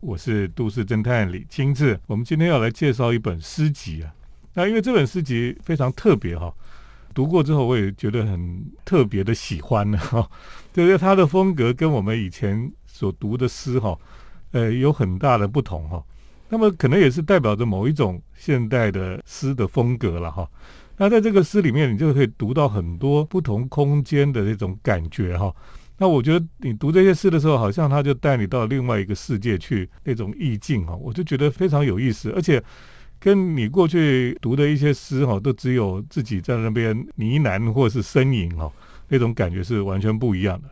我是都市侦探李清志。我们今天要来介绍一本诗集啊。那因为这本诗集非常特别哈，读过之后我也觉得很特别的喜欢呢 哈。就是它的风格跟我们以前所读的诗哈，呃，有很大的不同哈。那么可能也是代表着某一种现代的诗的风格了哈。那在这个诗里面，你就可以读到很多不同空间的这种感觉哈。那我觉得你读这些诗的时候，好像他就带你到另外一个世界去，那种意境哈，我就觉得非常有意思，而且跟你过去读的一些诗哈，都只有自己在那边呢喃或是呻吟哈，那种感觉是完全不一样的。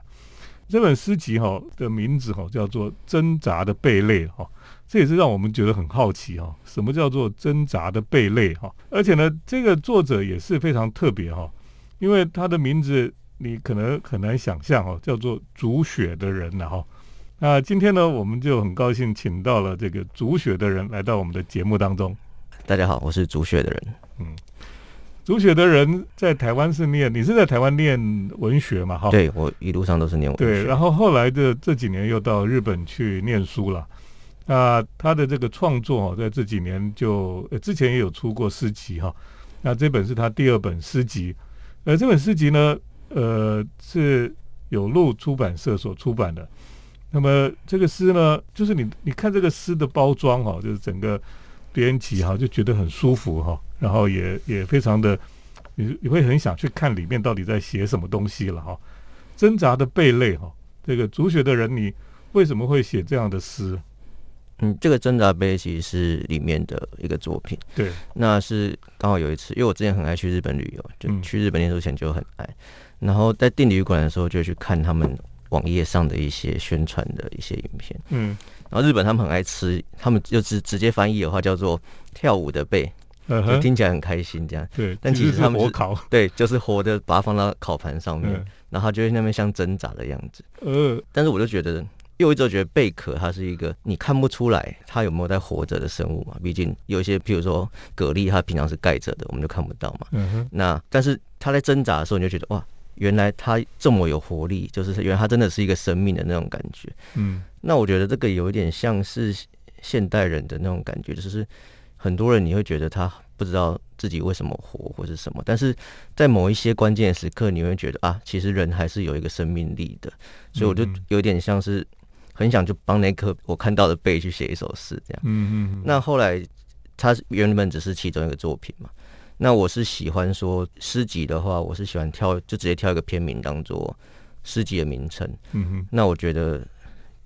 这本诗集哈的名字哈叫做《挣扎的贝类》哈，这也是让我们觉得很好奇哈，什么叫做挣扎的贝类哈？而且呢，这个作者也是非常特别哈，因为他的名字。你可能很难想象哦，叫做煮雪的人呢哈。那今天呢，我们就很高兴请到了这个煮雪的人来到我们的节目当中。大家好，我是煮雪的人。嗯，煮雪的人在台湾是念，你是在台湾念文学嘛？哈，对我一路上都是念文学。对，然后后来的这几年又到日本去念书了。那他的这个创作哦，在这几年就之前也有出过诗集哈。那这本是他第二本诗集，而这本诗集呢。呃，是有路出版社所出版的。那么这个诗呢，就是你你看这个诗的包装哈，就是整个编辑哈，就觉得很舒服哈，然后也也非常的，你你会很想去看里面到底在写什么东西了哈。挣扎的贝类哈，这个主雪的人，你为什么会写这样的诗？嗯，这个挣扎贝其实是里面的一个作品。对，那是刚好有一次，因为我之前很爱去日本旅游，就去日本念书前就很爱。然后在订旅馆的时候，就去看他们网页上的一些宣传的一些影片。嗯，然后日本他们很爱吃，他们就直直接翻译的话叫做“跳舞的贝”，就听起来很开心这样。对，但其实他们是烤，对，就是活的，把它放到烤盘上面，然后就会那边像挣扎的样子。呃，但是我就觉得，因为我一直觉得贝壳它是一个你看不出来它有没有在活着的生物嘛，毕竟有一些，譬如说蛤蜊，它平常是盖着的，我们就看不到嘛。嗯哼。那但是它在挣扎的时候，你就觉得哇。原来他这么有活力，就是原来他真的是一个生命的那种感觉。嗯，那我觉得这个有一点像是现代人的那种感觉，就是很多人你会觉得他不知道自己为什么活或是什么，但是在某一些关键时刻，你会觉得啊，其实人还是有一个生命力的。所以我就有点像是很想就帮那颗我看到的贝去写一首诗这样。嗯嗯。那后来他原本只是其中一个作品嘛。那我是喜欢说诗集的话，我是喜欢挑就直接挑一个片名当做诗集的名称。嗯哼。那我觉得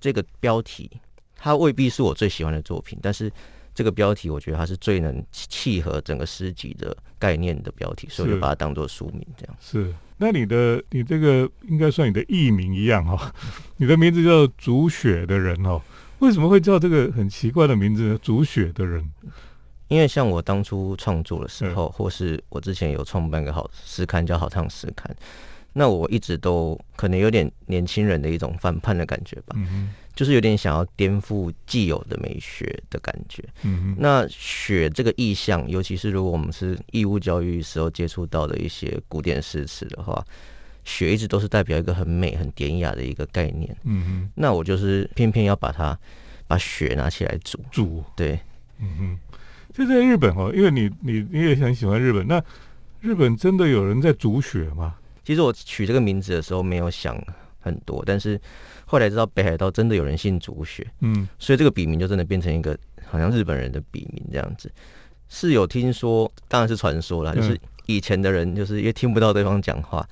这个标题它未必是我最喜欢的作品，但是这个标题我觉得它是最能契合整个诗集的概念的标题，所以我就把它当做书名这样。是。那你的你这个应该算你的艺名一样哈，你的名字叫煮雪的人哦，为什么会叫这个很奇怪的名字呢？煮雪的人。因为像我当初创作的时候，或是我之前有创办个好诗刊叫《好唱诗刊》，那我一直都可能有点年轻人的一种反叛的感觉吧，就是有点想要颠覆既有的美学的感觉。那雪这个意象，尤其是如果我们是义务教育时候接触到的一些古典诗词的话，雪一直都是代表一个很美、很典雅的一个概念。嗯哼，那我就是偏偏要把它把雪拿起来煮煮，对，嗯哼。就在日本哦，因为你你你也很喜欢日本，那日本真的有人在煮雪吗？其实我取这个名字的时候没有想很多，但是后来知道北海道真的有人姓煮雪，嗯，所以这个笔名就真的变成一个好像日本人的笔名这样子。是有听说，当然是传说了，就是以前的人就是因为听不到对方讲话，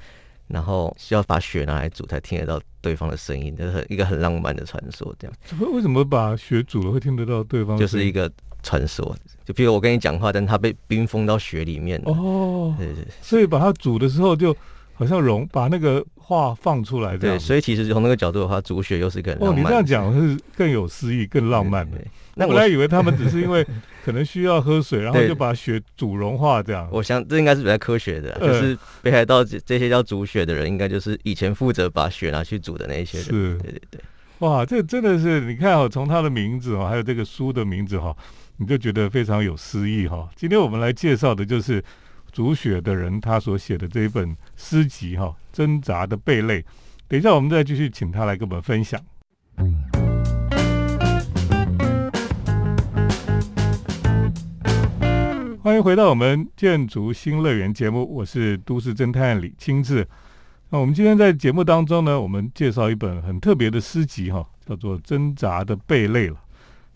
然后需要把雪拿来煮才听得到对方的声音，就是一个很浪漫的传说这样。为什么把雪煮了会听得到对方？就是一个。传说，就比如我跟你讲话，但他被冰封到雪里面哦，对对，所以把它煮的时候，就好像融把那个话放出来，对，所以其实从那个角度的话，煮雪又是一个哦，你这样讲是更有诗意、更浪漫的。那我来以为他们只是因为可能需要喝水，然后就把雪煮融化这样。我想这应该是比较科学的，就是北海道这这些叫煮雪的人，应该就是以前负责把雪拿去煮的那些人。是，对对对，哇，这真的是你看哦，从他的名字哦，还有这个书的名字哈。你就觉得非常有诗意哈。今天我们来介绍的就是煮雪的人他所写的这一本诗集哈挣扎的贝类等一下我们再继续请他来跟我们分享。欢迎回到我们建筑新乐园节目我是都市侦探李清志。那我们今天在节目当中呢我们介绍一本很特别的诗集哈叫做挣扎的贝类了。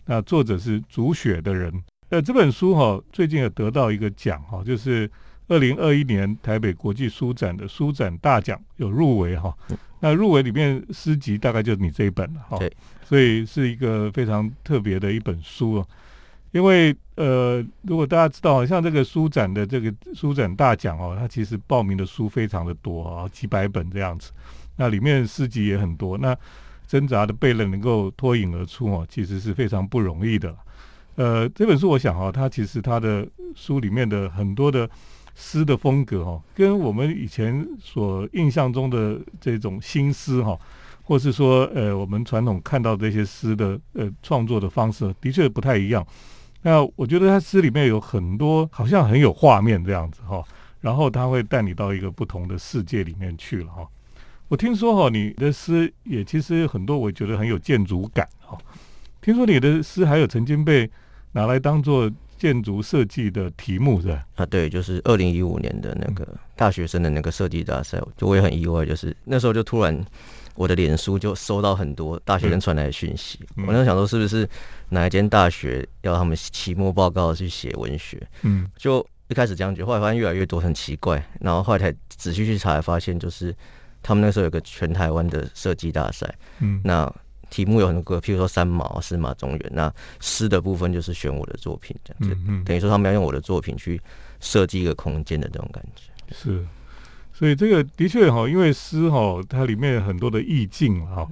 那作者是煮雪的人。呃，这本书哈，最近也得到一个奖哈，就是二零二一年台北国际书展的书展大奖有入围哈。那入围里面诗集大概就是你这一本了哈。对。所以是一个非常特别的一本书哦。因为呃，如果大家知道，像这个书展的这个书展大奖哦，它其实报名的书非常的多啊，几百本这样子。那里面诗集也很多。那挣扎的贝勒能够脱颖而出哦，其实是非常不容易的。呃，这本书我想哈，它其实它的书里面的很多的诗的风格哈，跟我们以前所印象中的这种新诗哈，或是说呃我们传统看到这些诗的呃创作的方式，的确不太一样。那我觉得他诗里面有很多好像很有画面这样子哈，然后他会带你到一个不同的世界里面去了哈。我听说哈，你的诗也其实很多，我觉得很有建筑感哈。听说你的诗还有曾经被拿来当做建筑设计的题目是吧？啊，对，就是二零一五年的那个大学生的那个设计大赛，就我也很意外，就是那时候就突然我的脸书就收到很多大学生传来的讯息，我那时候想说是不是哪一间大学要他们期末报告去写文学？嗯，就一开始这样觉得，后来发现越来越多很奇怪，然后后来才仔细去查，发现就是他们那时候有个全台湾的设计大赛，嗯，那。题目有很多个，譬如说三毛、司马中原。那诗的部分就是选我的作品这样子，等于说他们要用我的作品去设计一个空间的这种感觉。是，所以这个的确哈，因为诗哈，它里面很多的意境哈。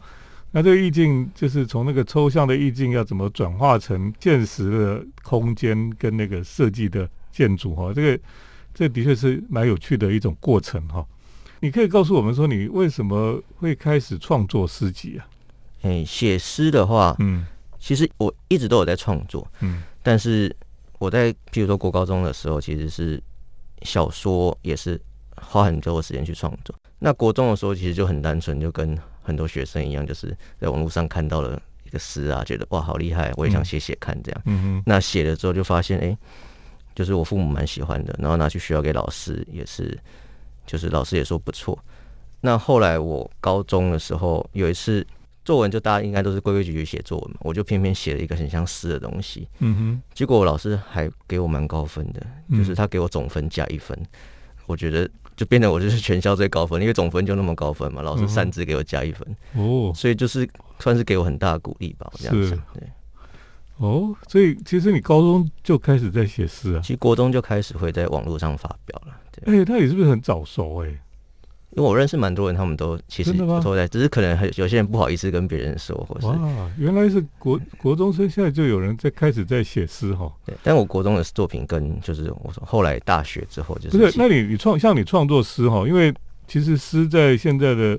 那这个意境就是从那个抽象的意境要怎么转化成现实的空间跟那个设计的建筑哈。这个这的确是蛮有趣的一种过程哈。你可以告诉我们说，你为什么会开始创作诗集啊？哎，写诗的话，嗯，其实我一直都有在创作，嗯，但是我在譬如说国高中的时候，其实是小说也是花很多时间去创作。那国中的时候，其实就很单纯，就跟很多学生一样，就是在网络上看到了一个诗啊，觉得哇好厉害，我也想写写看这样。嗯嗯。那写了之后就发现，哎，就是我父母蛮喜欢的，然后拿去学校给老师也是，就是老师也说不错。那后来我高中的时候有一次。作文就大家应该都是规规矩矩写作文嘛，我就偏偏写了一个很像诗的东西，嗯哼，结果我老师还给我蛮高分的，就是他给我总分加一分，我觉得就变得我就是全校最高分，因为总分就那么高分嘛，老师擅自给我加一分，哦，所以就是算是给我很大的鼓励吧，这样想，对，哦，所以其实你高中就开始在写诗啊，其实国中就开始会在网络上发表了，哎，那你是不是很早熟哎？因为我认识蛮多人，他们都其实都在，只是可能很有些人不好意思跟别人说，或是哇，原来是国国中生，现在就有人在开始在写诗哈。对，但我国中的作品跟就是我说后来大学之后就是不是？那你你创像你创作诗哈，因为其实诗在现在的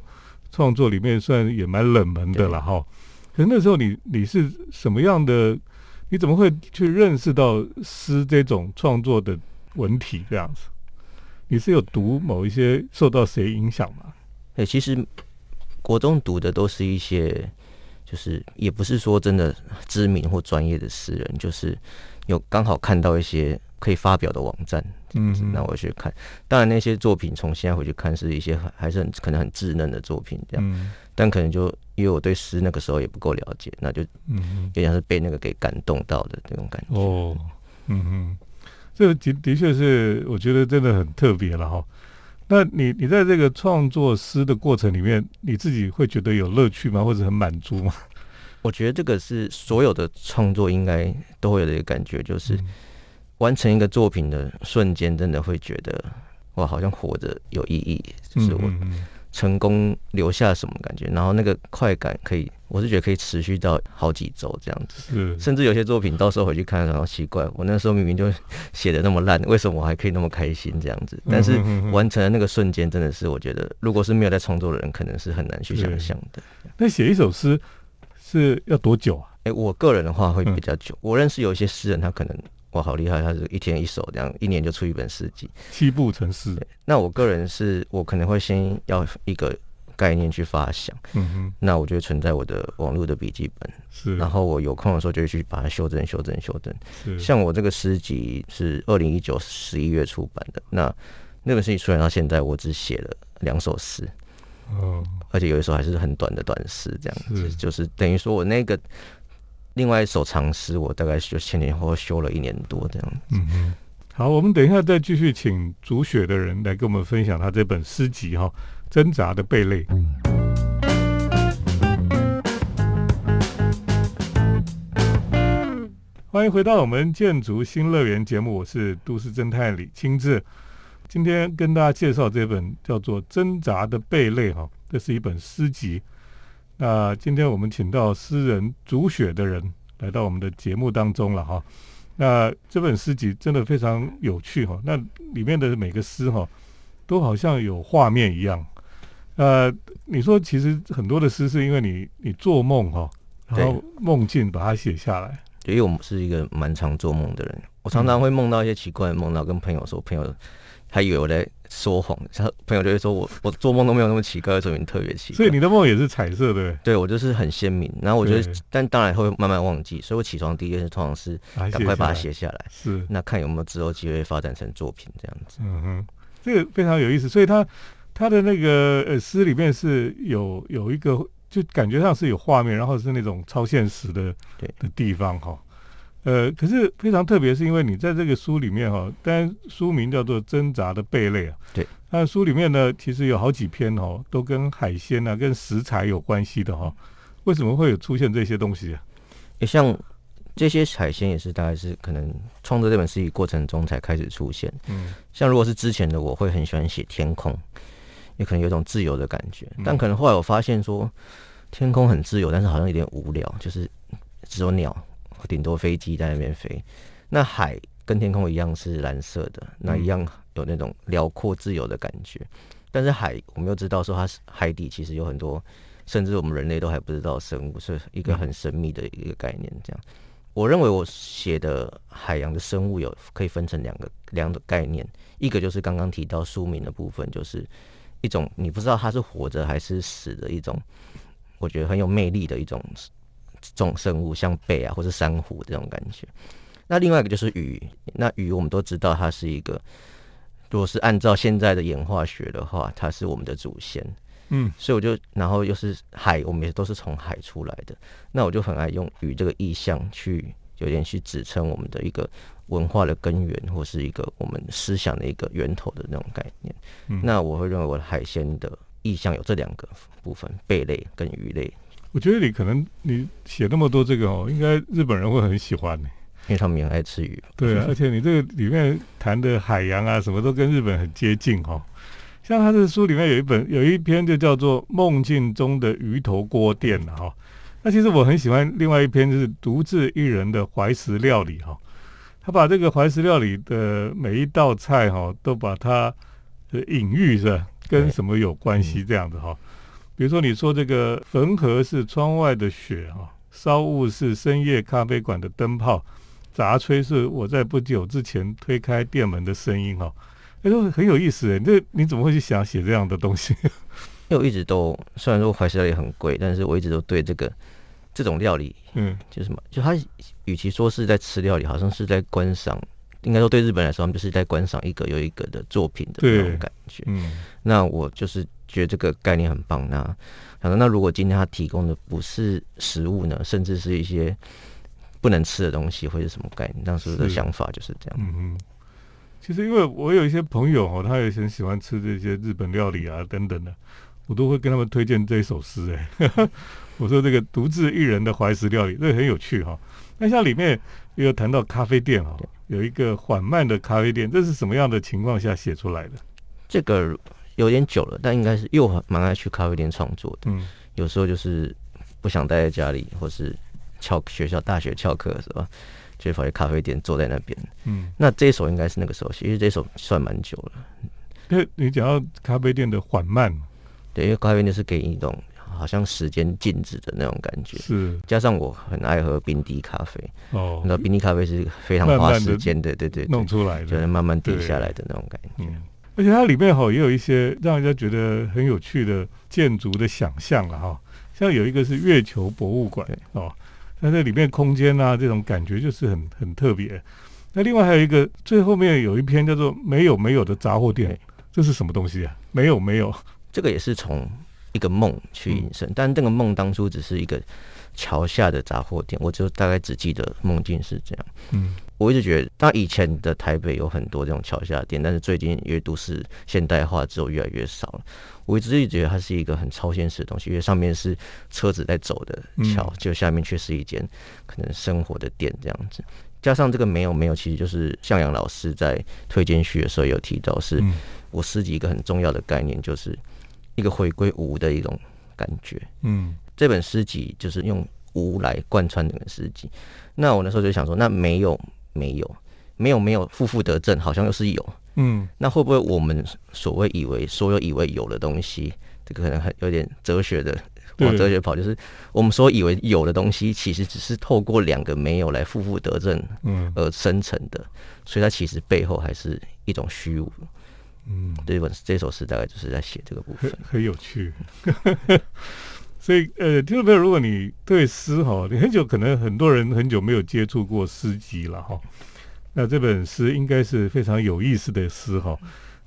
创作里面算也蛮冷门的了哈。可是那时候你你是什么样的？你怎么会去认识到诗这种创作的文体这样子？你是有读某一些受到谁影响吗？对，其实国中读的都是一些，就是也不是说真的知名或专业的诗人，就是有刚好看到一些可以发表的网站，嗯，那我去看。当然那些作品从现在回去看，是一些还是很可能很稚嫩的作品，这样。但可能就因为我对诗那个时候也不够了解，那就嗯，有点是被那个给感动到的那种感觉。哦，嗯嗯。这的的确是，我觉得真的很特别了哈。那你你在这个创作诗的过程里面，你自己会觉得有乐趣吗？或者很满足吗？我觉得这个是所有的创作应该都会有的一个感觉，就是完成一个作品的瞬间，真的会觉得哇，好像活着有意义，就是我。成功留下什么感觉？然后那个快感可以，我是觉得可以持续到好几周这样子。是，甚至有些作品到时候回去看，然后奇怪，我那时候明明就写的那么烂，为什么我还可以那么开心这样子？但是完成的那个瞬间，真的是我觉得，如果是没有在创作的人，可能是很难去想象的。那写一首诗是要多久啊？哎，我个人的话会比较久。我认识有一些诗人，他可能。哇，好厉害！他是一天一首，这样一年就出一本诗集，七步成诗。那我个人是，我可能会先要一个概念去发想。嗯哼，那我就存在我的网络的笔记本。是，然后我有空的时候就会去把它修正、修正、修正。是，像我这个诗集是二零一九十一月出版的，那那本诗集出来到现在，我只写了两首诗。哦，而且有一首还是很短的短诗，这样子，就是等于说我那个另外一首长诗，我大概就前前后后修了一年多这样。嗯嗯，好，我们等一下再继续请主雪的人来跟我们分享他这本诗集哈，《挣扎的贝类》。欢迎回到我们建筑新乐园节目，我是都市侦探李清志。今天跟大家介绍这本叫做《挣扎的贝类》哈，这是一本诗集。那今天我们请到诗人煮雪的人来到我们的节目当中了哈。那这本诗集真的非常有趣哈，那里面的每个诗哈都好像有画面一样。呃，你说其实很多的诗是因为你你做梦哈，然后梦境把它写下来。因为我们是一个蛮常做梦的人，我常常会梦到一些奇怪的梦，然后跟朋友说，朋友。还以为我在说谎，他朋友就会说我我做梦都没有那么奇怪，说明特别奇怪。所以你的梦也是彩色的，对我就是很鲜明。然后我觉得，但当然会慢慢忘记，所以我起床第一件事通常是赶快把它写下来，是那看有没有之后机会发展成作品这样子。嗯哼，这个非常有意思。所以他他的那个呃诗里面是有有一个，就感觉上是有画面，然后是那种超现实的对的地方哈。呃，可是非常特别，是因为你在这个书里面哈，当然书名叫做《挣扎的贝类》啊。对。那书里面呢，其实有好几篇哦，都跟海鲜啊、跟食材有关系的哈。为什么会有出现这些东西啊？也像这些海鲜，也是大概是可能创作这本诗集过程中才开始出现。嗯。像如果是之前的，我会很喜欢写天空，也可能有一种自由的感觉。但可能后来我发现说，天空很自由，但是好像有点无聊，就是只有鸟。顶多飞机在那边飞，那海跟天空一样是蓝色的，那一样有那种辽阔自由的感觉。但是海，我们又知道说它是海底其实有很多，甚至我们人类都还不知道生物，是一个很神秘的一个概念。这样，我认为我写的海洋的生物有可以分成两个两种概念，一个就是刚刚提到书名的部分，就是一种你不知道它是活着还是死的一种，我觉得很有魅力的一种。种生物像贝啊，或是珊瑚这种感觉。那另外一个就是鱼，那鱼我们都知道它是一个，如果是按照现在的演化学的话，它是我们的祖先。嗯，所以我就然后又是海，我们也都是从海出来的。那我就很爱用鱼这个意象去有点去指称我们的一个文化的根源，或是一个我们思想的一个源头的那种概念。那我会认为我的海鲜的意象有这两个部分：贝类跟鱼类。我觉得你可能你写那么多这个哦，应该日本人会很喜欢呢，因为他们也爱吃鱼。对啊，而且你这个里面谈的海洋啊，什么都跟日本很接近哦。像他的书里面有一本有一篇就叫做《梦境中的鱼头锅店》哈。那其实我很喜欢另外一篇就是独自一人的怀石料理哈。他把这个怀石料理的每一道菜哈，都把它的隐喻是跟什么有关系这样子哈。比如说，你说这个汾河是窗外的雪哈，烧雾是深夜咖啡馆的灯泡，杂吹是我在不久之前推开店门的声音哈，哎，都很有意思哎。这你怎么会去想写这样的东西？因为我一直都虽然说怀石料理很贵，但是我一直都对这个这种料理，嗯，就什么，就他与其说是在吃料理，好像是在观赏。应该说，对日本来说，他们就是在观赏一个又一个的作品的那种感觉。嗯，那我就是觉得这个概念很棒。那，想那如果今天他提供的不是食物呢，甚至是一些不能吃的东西，会是什么概念？当时的想法就是这样。嗯嗯。其实，因为我有一些朋友哦，他也很喜欢吃这些日本料理啊等等的，我都会跟他们推荐这一首诗。哎，我说这个独自一人的怀石料理，这很有趣哈。那像里面也有谈到咖啡店哈。有一个缓慢的咖啡店，这是什么样的情况下写出来的？这个有点久了，但应该是又蛮爱去咖啡店创作的。嗯，有时候就是不想待在家里，或是翘学校大学翘课是吧？就跑去咖啡店坐在那边。嗯，那这首应该是那个时候写，因为这首算蛮久了。因为你讲到咖啡店的缓慢，对，因为咖啡就是给你一种。好像时间静止的那种感觉，是加上我很爱喝冰滴咖啡哦，那冰滴咖啡是非常花时间的，对对，弄出来的，就是慢慢滴下来的那种感觉。嗯，而且它里面哈也有一些让人家觉得很有趣的建筑的想象了哈，像有一个是月球博物馆哦，那这里面空间啊这种感觉就是很很特别。那另外还有一个最后面有一篇叫做“没有没有的杂货店”，这是什么东西啊？没有没有，这个也是从一个梦去引申，但这个梦当初只是一个桥下的杂货店，我就大概只记得梦境是这样。嗯。我一直觉得，当以前的台北有很多这种桥下店，但是最近因为都市现代化之后越来越少了。我一直觉得它是一个很超现实的东西，因为上面是车子在走的桥，就下面却是一间可能生活的店这样子。加上这个没有没有，其实就是向阳老师在推荐序的时候有提到，是我诗集一个很重要的概念，就是一个回归无的一种感觉。嗯，这本诗集就是用无来贯穿整个诗集。那我那时候就想说，那没有。没有，没有，没有，负负得正，好像又是有。嗯，那会不会我们所谓以为所有以为有的东西，这个可能很有点哲学的往哲学跑，就是我们所以为有的东西，其实只是透过两个没有来负负得正，嗯，而生成的，所以它其实背后还是一种虚无。嗯，这本这首诗大概就是在写这个部分，很有趣。所以，呃，听众朋友，如果你对诗哈，你很久可能很多人很久没有接触过诗集了哈，那这本诗应该是非常有意思的诗哈。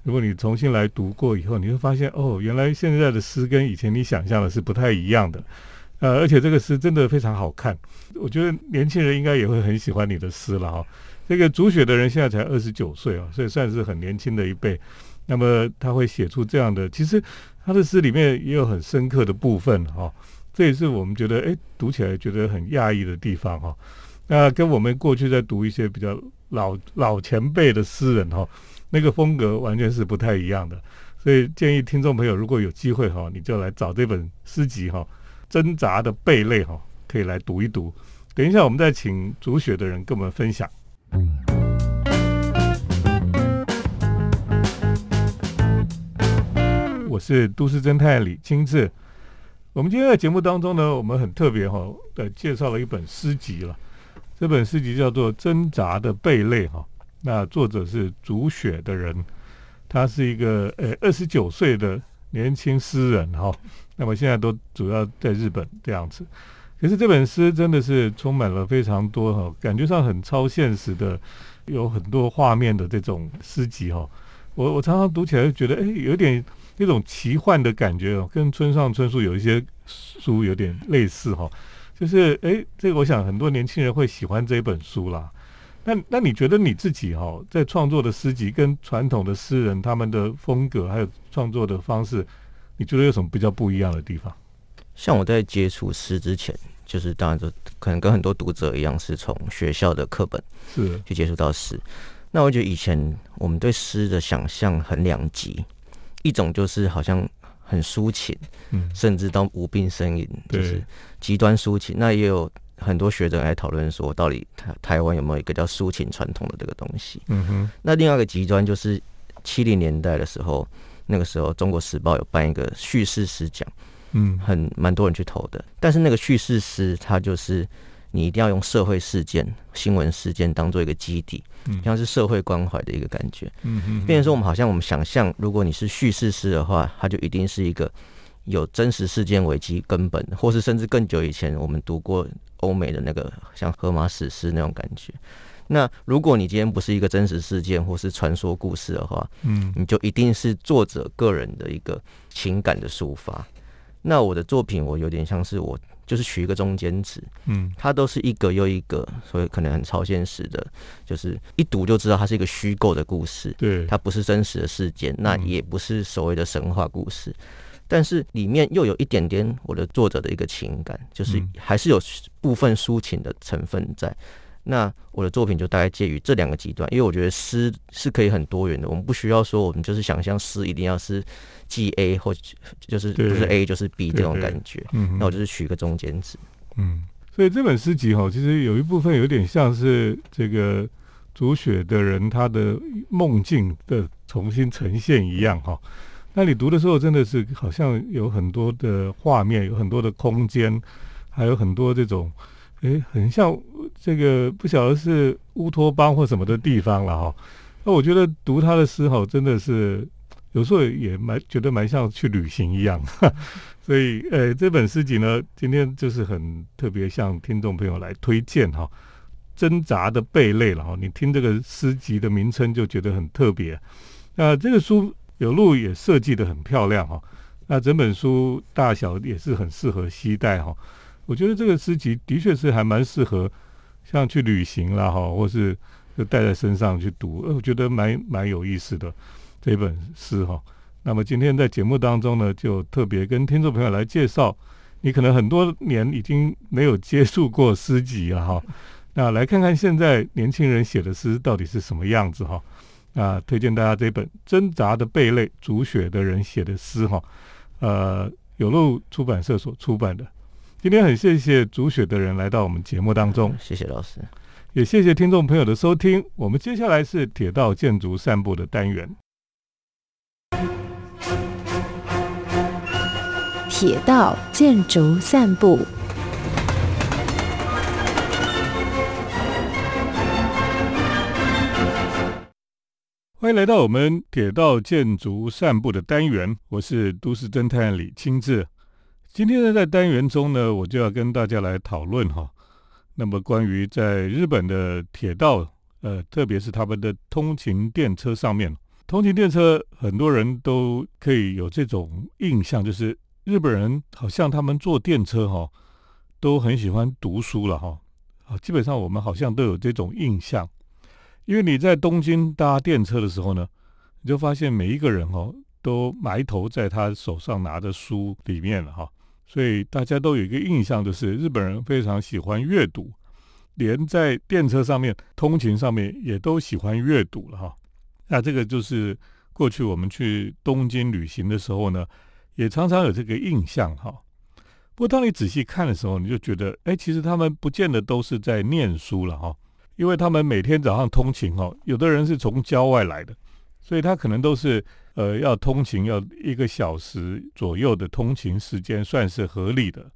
如果你重新来读过以后，你会发现哦，原来现在的诗跟以前你想象的是不太一样的，呃，而且这个诗真的非常好看。我觉得年轻人应该也会很喜欢你的诗了哈。这个主雪的人现在才二十九岁啊，所以算是很年轻的一辈。那么他会写出这样的，其实。他的诗里面也有很深刻的部分哈，这也是我们觉得哎读起来觉得很讶异的地方哈。那跟我们过去在读一些比较老老前辈的诗人哈，那个风格完全是不太一样的。所以建议听众朋友如果有机会哈，你就来找这本诗集哈，《挣扎的贝类》哈，可以来读一读。等一下我们再请主雪的人跟我们分享。我是都市侦探李清志。我们今天在节目当中呢，我们很特别哈，的介绍了一本诗集了。这本诗集叫做《挣扎的贝类》哈。那作者是煮雪的人，他是一个呃二十九岁的年轻诗人哈。那么现在都主要在日本这样子。可是这本诗真的是充满了非常多哈，感觉上很超现实的，有很多画面的这种诗集哈。我我常常读起来就觉得，哎，有点。那种奇幻的感觉哦，跟村上春树有一些书有点类似哈，就是哎，这个我想很多年轻人会喜欢这本书啦。那那你觉得你自己哈，在创作的诗集跟传统的诗人他们的风格还有创作的方式，你觉得有什么比较不一样的地方？像我在接触诗之前，就是当然就可能跟很多读者一样，是从学校的课本是去接触到诗。那我觉得以前我们对诗的想象很两极。一种就是好像很抒情，嗯，甚至到无病呻吟，就是极端抒情。那也有很多学者来讨论说，到底台台湾有没有一个叫抒情传统的这个东西？嗯哼。那另外一个极端就是七零年代的时候，那个时候《中国时报》有办一个叙事诗奖，嗯，很蛮多人去投的。但是那个叙事诗，它就是你一定要用社会事件、新闻事件当做一个基底。像是社会关怀的一个感觉，嗯嗯，变成说我们好像我们想象，如果你是叙事诗的话，它就一定是一个有真实事件为基根本，或是甚至更久以前我们读过欧美的那个像荷马史诗那种感觉。那如果你今天不是一个真实事件或是传说故事的话，嗯，你就一定是作者个人的一个情感的抒发。那我的作品，我有点像是我。就是取一个中间值，嗯，它都是一个又一个，所以可能很超现实的，就是一读就知道它是一个虚构的故事，对，它不是真实的事件，那也不是所谓的神话故事，但是里面又有一点点我的作者的一个情感，就是还是有部分抒情的成分在。那我的作品就大概介于这两个极端，因为我觉得诗是可以很多元的，我们不需要说我们就是想象诗一定要是。G A 或就是不是 A 就是 B 这种感觉，嗯那我就是取一个中间值。嗯，所以这本诗集哈，其实有一部分有点像是这个煮雪的人他的梦境的重新呈现一样哈。那你读的时候真的是好像有很多的画面，有很多的空间，还有很多这种诶，很像这个不晓得是乌托邦或什么的地方了哈。那我觉得读他的诗哈，真的是。有时候也蛮觉得蛮像去旅行一样。所以，呃，这本诗集呢，今天就是很特别，向听众朋友来推荐哈。挣扎的贝类了哈，你听这个诗集的名称就觉得很特别。那这个书有路也设计的很漂亮哈。那整本书大小也是很适合携带哈。我觉得这个诗集的确是还蛮适合像去旅行啦哈，或是就带在身上去读，我觉得蛮蛮有意思的这本诗哈。那么今天在节目当中呢，就特别跟听众朋友来介绍，你可能很多年已经没有接触过诗集了哈。那来看看现在年轻人写的诗到底是什么样子哈？那推荐大家这本《挣扎的贝类》，煮雪的人写的诗哈。呃，有路出版社所出版的。今天很谢谢煮雪的人来到我们节目当中，谢谢老师，也谢谢听众朋友的收听。我们接下来是铁道建筑散步的单元。铁道建筑散步。欢迎来到我们铁道建筑散步的单元，我是都市侦探李清志。今天呢，在单元中呢，我就要跟大家来讨论哈。那么，关于在日本的铁道，呃，特别是他们的通勤电车上面，通勤电车很多人都可以有这种印象，就是日本人好像他们坐电车哈，都很喜欢读书了哈。啊，基本上我们好像都有这种印象。因为你在东京搭电车的时候呢，你就发现每一个人哦都埋头在他手上拿的书里面了哈，所以大家都有一个印象，就是日本人非常喜欢阅读，连在电车上面通勤上面也都喜欢阅读了哈。那这个就是过去我们去东京旅行的时候呢，也常常有这个印象哈。不过当你仔细看的时候，你就觉得，哎，其实他们不见得都是在念书了哈。因为他们每天早上通勤哦，有的人是从郊外来的，所以他可能都是呃要通勤要一个小时左右的通勤时间算是合理的，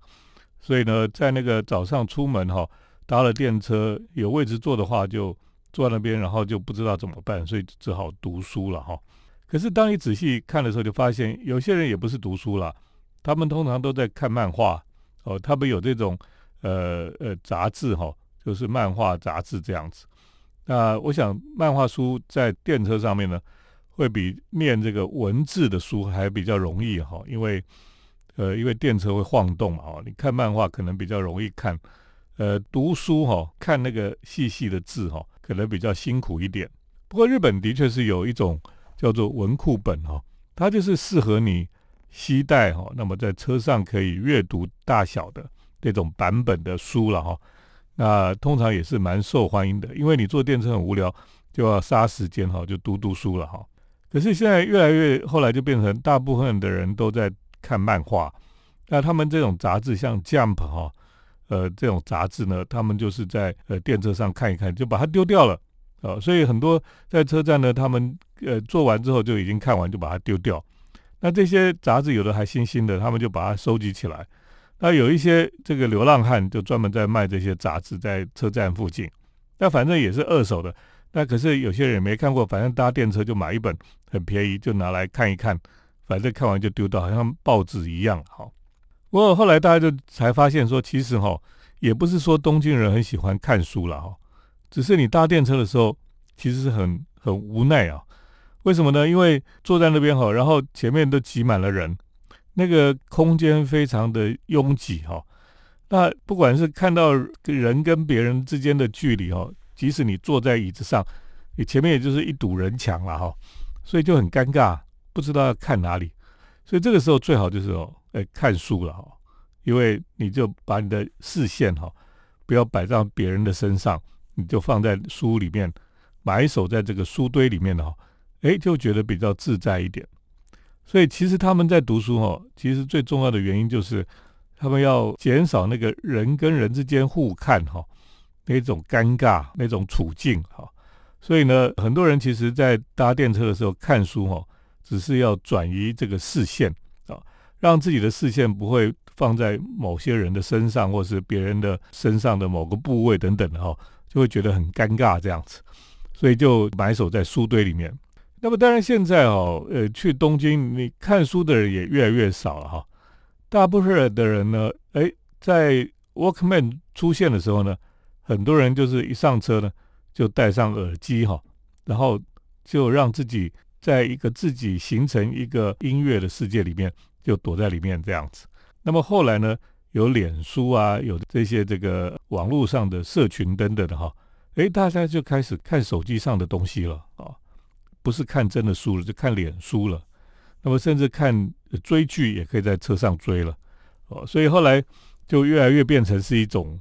所以呢，在那个早上出门哈，搭了电车有位置坐的话就坐在那边，然后就不知道怎么办，所以只好读书了哈。可是当你仔细看的时候，就发现有些人也不是读书了，他们通常都在看漫画哦，他们有这种呃呃杂志哈。就是漫画杂志这样子，那我想漫画书在电车上面呢，会比念这个文字的书还比较容易哈，因为呃，因为电车会晃动嘛哈，你看漫画可能比较容易看，呃，读书哈，看那个细细的字哈，可能比较辛苦一点。不过日本的确是有一种叫做文库本哈，它就是适合你携带哈，那么在车上可以阅读大小的那种版本的书了哈。那通常也是蛮受欢迎的，因为你坐电车很无聊，就要杀时间哈，就读读书了哈。可是现在越来越后来就变成大部分的人都在看漫画，那他们这种杂志像 Jump 哈，呃这种杂志呢，他们就是在呃电车上看一看就把它丢掉了啊，所以很多在车站呢，他们呃做完之后就已经看完就把它丢掉。那这些杂志有的还新新的，他们就把它收集起来。那有一些这个流浪汉就专门在卖这些杂志，在车站附近。那反正也是二手的。那可是有些人没看过，反正搭电车就买一本，很便宜，就拿来看一看。反正看完就丢掉，好像报纸一样。好，不过后来大家就才发现说，其实哈，也不是说东京人很喜欢看书了哈，只是你搭电车的时候，其实是很很无奈啊。为什么呢？因为坐在那边哈，然后前面都挤满了人。那个空间非常的拥挤哈，那不管是看到人跟别人之间的距离哈，即使你坐在椅子上，你前面也就是一堵人墙了哈，所以就很尴尬，不知道要看哪里，所以这个时候最好就是哦，哎看书了哈，因为你就把你的视线哈，不要摆在别人的身上，你就放在书里面，埋首在这个书堆里面的哈，哎就觉得比较自在一点。所以其实他们在读书哈，其实最重要的原因就是他们要减少那个人跟人之间互看哈那种尴尬那种处境哈。所以呢，很多人其实在搭电车的时候看书哈，只是要转移这个视线啊，让自己的视线不会放在某些人的身上，或是别人的身上的某个部位等等的哈，就会觉得很尴尬这样子，所以就埋首在书堆里面。那么当然现在哦，呃，去东京你看书的人也越来越少了哈。大部分的人呢，哎，在 Walkman 出现的时候呢，很多人就是一上车呢就戴上耳机哈，然后就让自己在一个自己形成一个音乐的世界里面，就躲在里面这样子。那么后来呢，有脸书啊，有这些这个网络上的社群等等的哈，诶，大家就开始看手机上的东西了啊，不是看真的书了，就看脸书了。那么甚至看追剧也可以在车上追了哦，所以后来就越来越变成是一种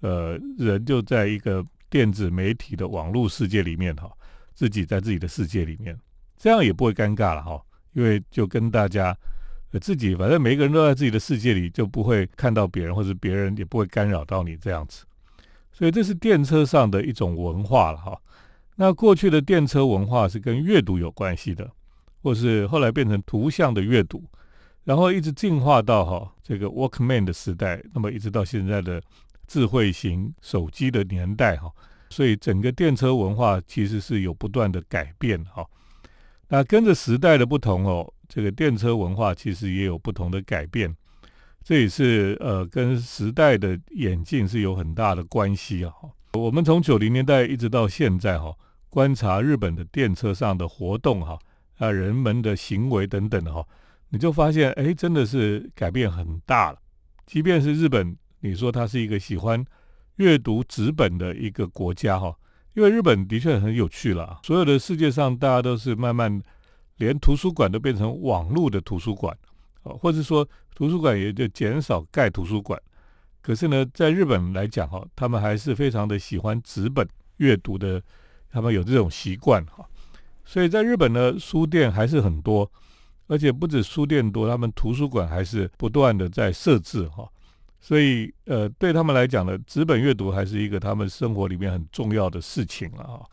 呃，人就在一个电子媒体的网络世界里面哈，自己在自己的世界里面，这样也不会尴尬了哈，因为就跟大家。自己反正每个人都在自己的世界里，就不会看到别人，或者别人也不会干扰到你这样子。所以这是电车上的一种文化了哈。那过去的电车文化是跟阅读有关系的，或是后来变成图像的阅读，然后一直进化到哈这个 Walkman 的时代，那么一直到现在的智慧型手机的年代哈。所以整个电车文化其实是有不断的改变哈。那跟着时代的不同哦。这个电车文化其实也有不同的改变，这也是呃跟时代的演进是有很大的关系啊。我们从九零年代一直到现在哈，观察日本的电车上的活动哈啊人们的行为等等哈，你就发现哎真的是改变很大了。即便是日本，你说它是一个喜欢阅读纸本的一个国家哈，因为日本的确很有趣了，所有的世界上大家都是慢慢。连图书馆都变成网络的图书馆，哦，或者说图书馆也就减少盖图书馆。可是呢，在日本来讲哈，他们还是非常的喜欢纸本阅读的，他们有这种习惯哈。所以在日本呢，书店还是很多，而且不止书店多，他们图书馆还是不断的在设置哈。所以呃，对他们来讲呢，纸本阅读还是一个他们生活里面很重要的事情了哈。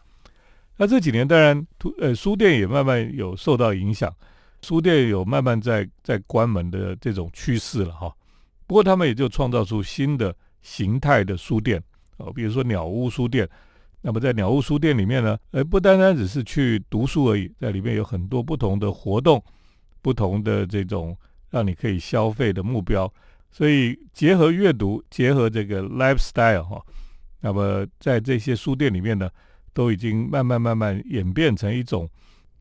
那这几年当然，图呃书店也慢慢有受到影响，书店有慢慢在在关门的这种趋势了哈。不过他们也就创造出新的形态的书店哦，比如说鸟屋书店。那么在鸟屋书店里面呢，呃不单单只是去读书而已，在里面有很多不同的活动，不同的这种让你可以消费的目标。所以结合阅读，结合这个 lifestyle 哈，那么在这些书店里面呢。都已经慢慢慢慢演变成一种，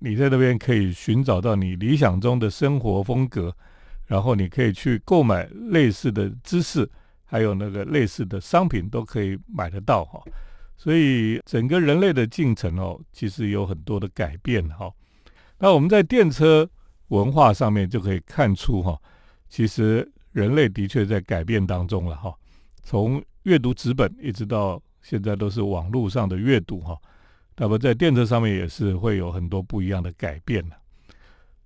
你在那边可以寻找到你理想中的生活风格，然后你可以去购买类似的知识，还有那个类似的商品都可以买得到哈。所以整个人类的进程哦，其实有很多的改变哈。那我们在电车文化上面就可以看出哈，其实人类的确在改变当中了哈。从阅读纸本一直到现在都是网络上的阅读哈，那么在电车上面也是会有很多不一样的改变的。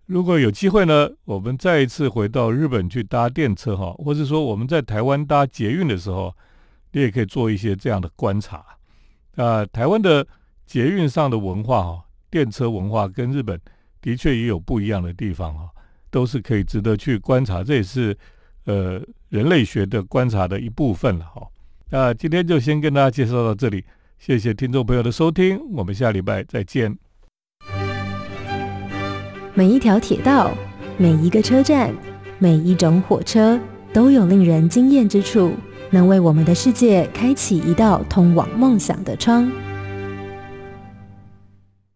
如果有机会呢，我们再一次回到日本去搭电车哈，或者说我们在台湾搭捷运的时候，你也可以做一些这样的观察。啊，台湾的捷运上的文化哈，电车文化跟日本的确也有不一样的地方哈，都是可以值得去观察。这也是呃人类学的观察的一部分了哈。那今天就先跟大家介绍到这里，谢谢听众朋友的收听，我们下礼拜再见。每一条铁道、每一个车站、每一种火车，都有令人惊艳之处，能为我们的世界开启一道通往梦想的窗。